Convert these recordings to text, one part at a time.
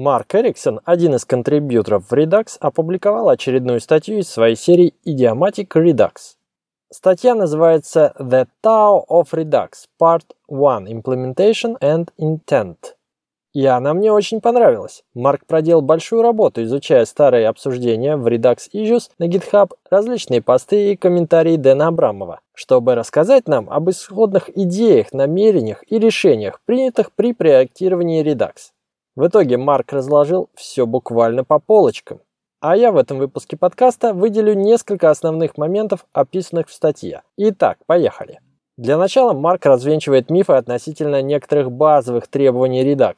Марк Эриксон, один из контрибьюторов в Redux, опубликовал очередную статью из своей серии Idiomatic Redux. Статья называется The Tao of Redux, Part 1 Implementation and Intent. И она мне очень понравилась. Марк проделал большую работу, изучая старые обсуждения в Redux Issues на GitHub, различные посты и комментарии Дэна Абрамова, чтобы рассказать нам об исходных идеях, намерениях и решениях, принятых при проектировании Redux. В итоге Марк разложил все буквально по полочкам. А я в этом выпуске подкаста выделю несколько основных моментов, описанных в статье. Итак, поехали. Для начала Марк развенчивает мифы относительно некоторых базовых требований Redux.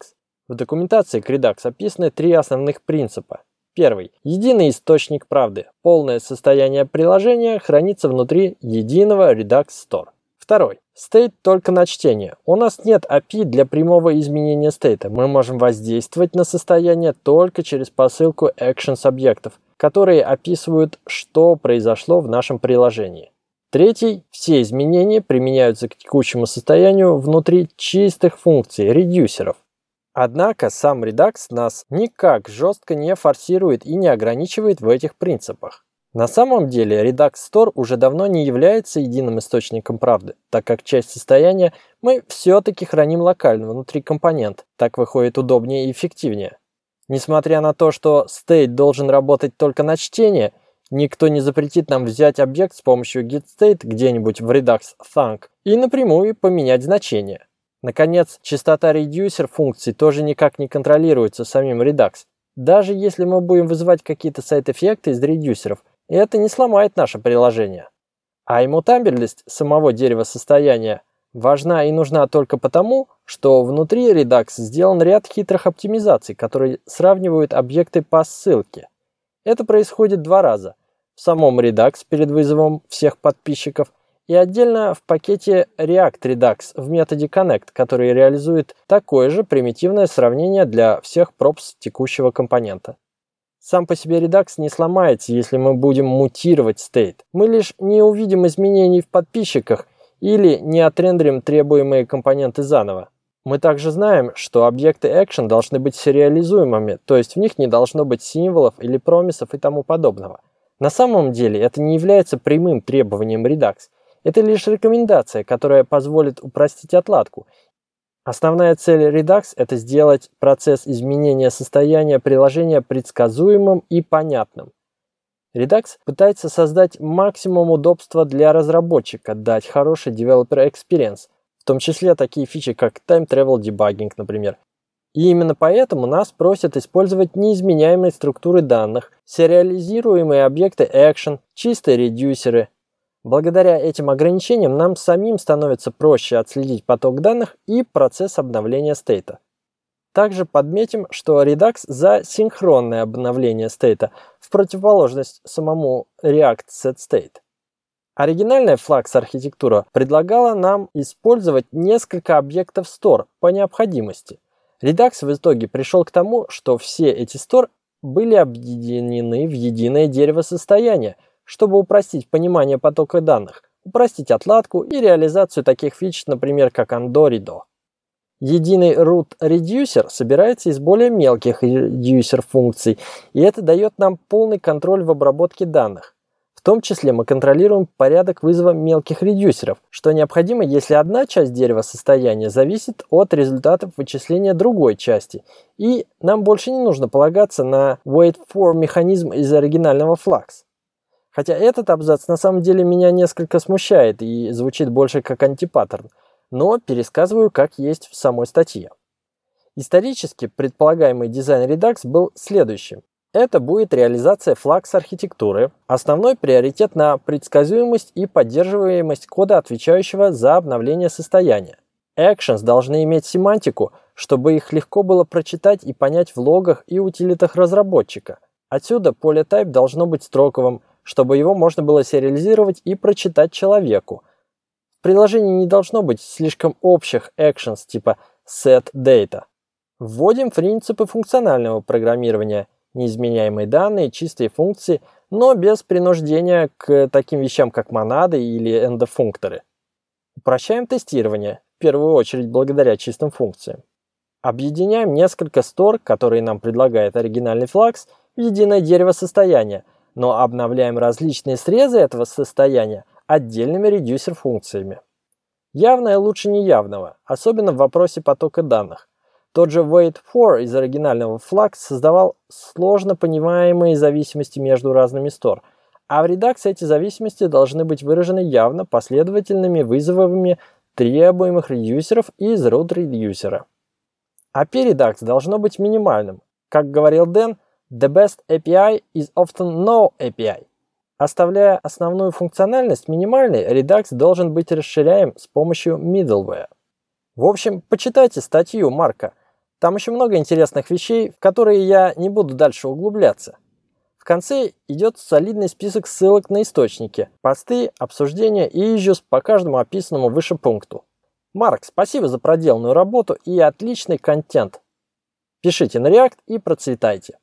В документации к Redux описаны три основных принципа. Первый. Единый источник правды. Полное состояние приложения хранится внутри единого Redux Store. Второй. State только на чтение. У нас нет API для прямого изменения стейта. Мы можем воздействовать на состояние только через посылку actions объектов, которые описывают, что произошло в нашем приложении. Третий. Все изменения применяются к текущему состоянию внутри чистых функций, редюсеров. Однако сам Redux нас никак жестко не форсирует и не ограничивает в этих принципах. На самом деле Redux Store уже давно не является единым источником правды, так как часть состояния мы все-таки храним локально внутри компонент, так выходит удобнее и эффективнее. Несмотря на то, что state должен работать только на чтение, никто не запретит нам взять объект с помощью getState где-нибудь в Redux Thunk и напрямую поменять значение. Наконец, частота редюсер функций тоже никак не контролируется самим Redux. Даже если мы будем вызывать какие-то сайт-эффекты из редюсеров, и это не сломает наше приложение. А иммутабельность самого дерева состояния важна и нужна только потому, что внутри Redux сделан ряд хитрых оптимизаций, которые сравнивают объекты по ссылке. Это происходит два раза. В самом Redux перед вызовом всех подписчиков и отдельно в пакете React Redux в методе Connect, который реализует такое же примитивное сравнение для всех пропс текущего компонента. Сам по себе редакс не сломается, если мы будем мутировать стейт. Мы лишь не увидим изменений в подписчиках или не отрендерим требуемые компоненты заново. Мы также знаем, что объекты action должны быть сериализуемыми, то есть в них не должно быть символов или промисов и тому подобного. На самом деле это не является прямым требованием Redux. Это лишь рекомендация, которая позволит упростить отладку Основная цель Redux – это сделать процесс изменения состояния приложения предсказуемым и понятным. Redux пытается создать максимум удобства для разработчика, дать хороший developer experience, в том числе такие фичи, как Time Travel Debugging, например. И именно поэтому нас просят использовать неизменяемые структуры данных, сериализируемые объекты action, чистые редюсеры, Благодаря этим ограничениям нам самим становится проще отследить поток данных и процесс обновления стейта. Также подметим, что Redux за синхронное обновление стейта в противоположность самому React Set State. Оригинальная Flux архитектура предлагала нам использовать несколько объектов store по необходимости. Redux в итоге пришел к тому, что все эти store были объединены в единое дерево состояния – чтобы упростить понимание потока данных, упростить отладку и реализацию таких фич, например, как Andorido. Единый root reducer собирается из более мелких reducer функций, и это дает нам полный контроль в обработке данных. В том числе мы контролируем порядок вызова мелких редюсеров, что необходимо, если одна часть дерева состояния зависит от результатов вычисления другой части, и нам больше не нужно полагаться на wait for механизм из оригинального Flux. Хотя этот абзац на самом деле меня несколько смущает и звучит больше как антипаттерн, но пересказываю как есть в самой статье. Исторически предполагаемый дизайн Redux был следующим. Это будет реализация флакс архитектуры, основной приоритет на предсказуемость и поддерживаемость кода, отвечающего за обновление состояния. Actions должны иметь семантику, чтобы их легко было прочитать и понять в логах и утилитах разработчика. Отсюда поле type должно быть строковым, чтобы его можно было сериализировать и прочитать человеку. В приложении не должно быть слишком общих actions типа set data. Вводим принципы функционального программирования, неизменяемые данные, чистые функции, но без принуждения к таким вещам, как монады или эндофункторы. Упрощаем тестирование, в первую очередь благодаря чистым функциям. Объединяем несколько стор, которые нам предлагает оригинальный Flux, в единое дерево состояния, но обновляем различные срезы этого состояния отдельными редюсер-функциями. Явное лучше неявного, особенно в вопросе потока данных. Тот же wait4 из оригинального Flux создавал сложно понимаемые зависимости между разными стор, а в Redux эти зависимости должны быть выражены явно последовательными вызовами требуемых редюсеров из root редюсера. API Redux должно быть минимальным. Как говорил Дэн, the best API is often no API. Оставляя основную функциональность минимальной, Redux должен быть расширяем с помощью middleware. В общем, почитайте статью Марка. Там еще много интересных вещей, в которые я не буду дальше углубляться. В конце идет солидный список ссылок на источники, посты, обсуждения и issues по каждому описанному выше пункту. Марк, спасибо за проделанную работу и отличный контент. Пишите на React и процветайте.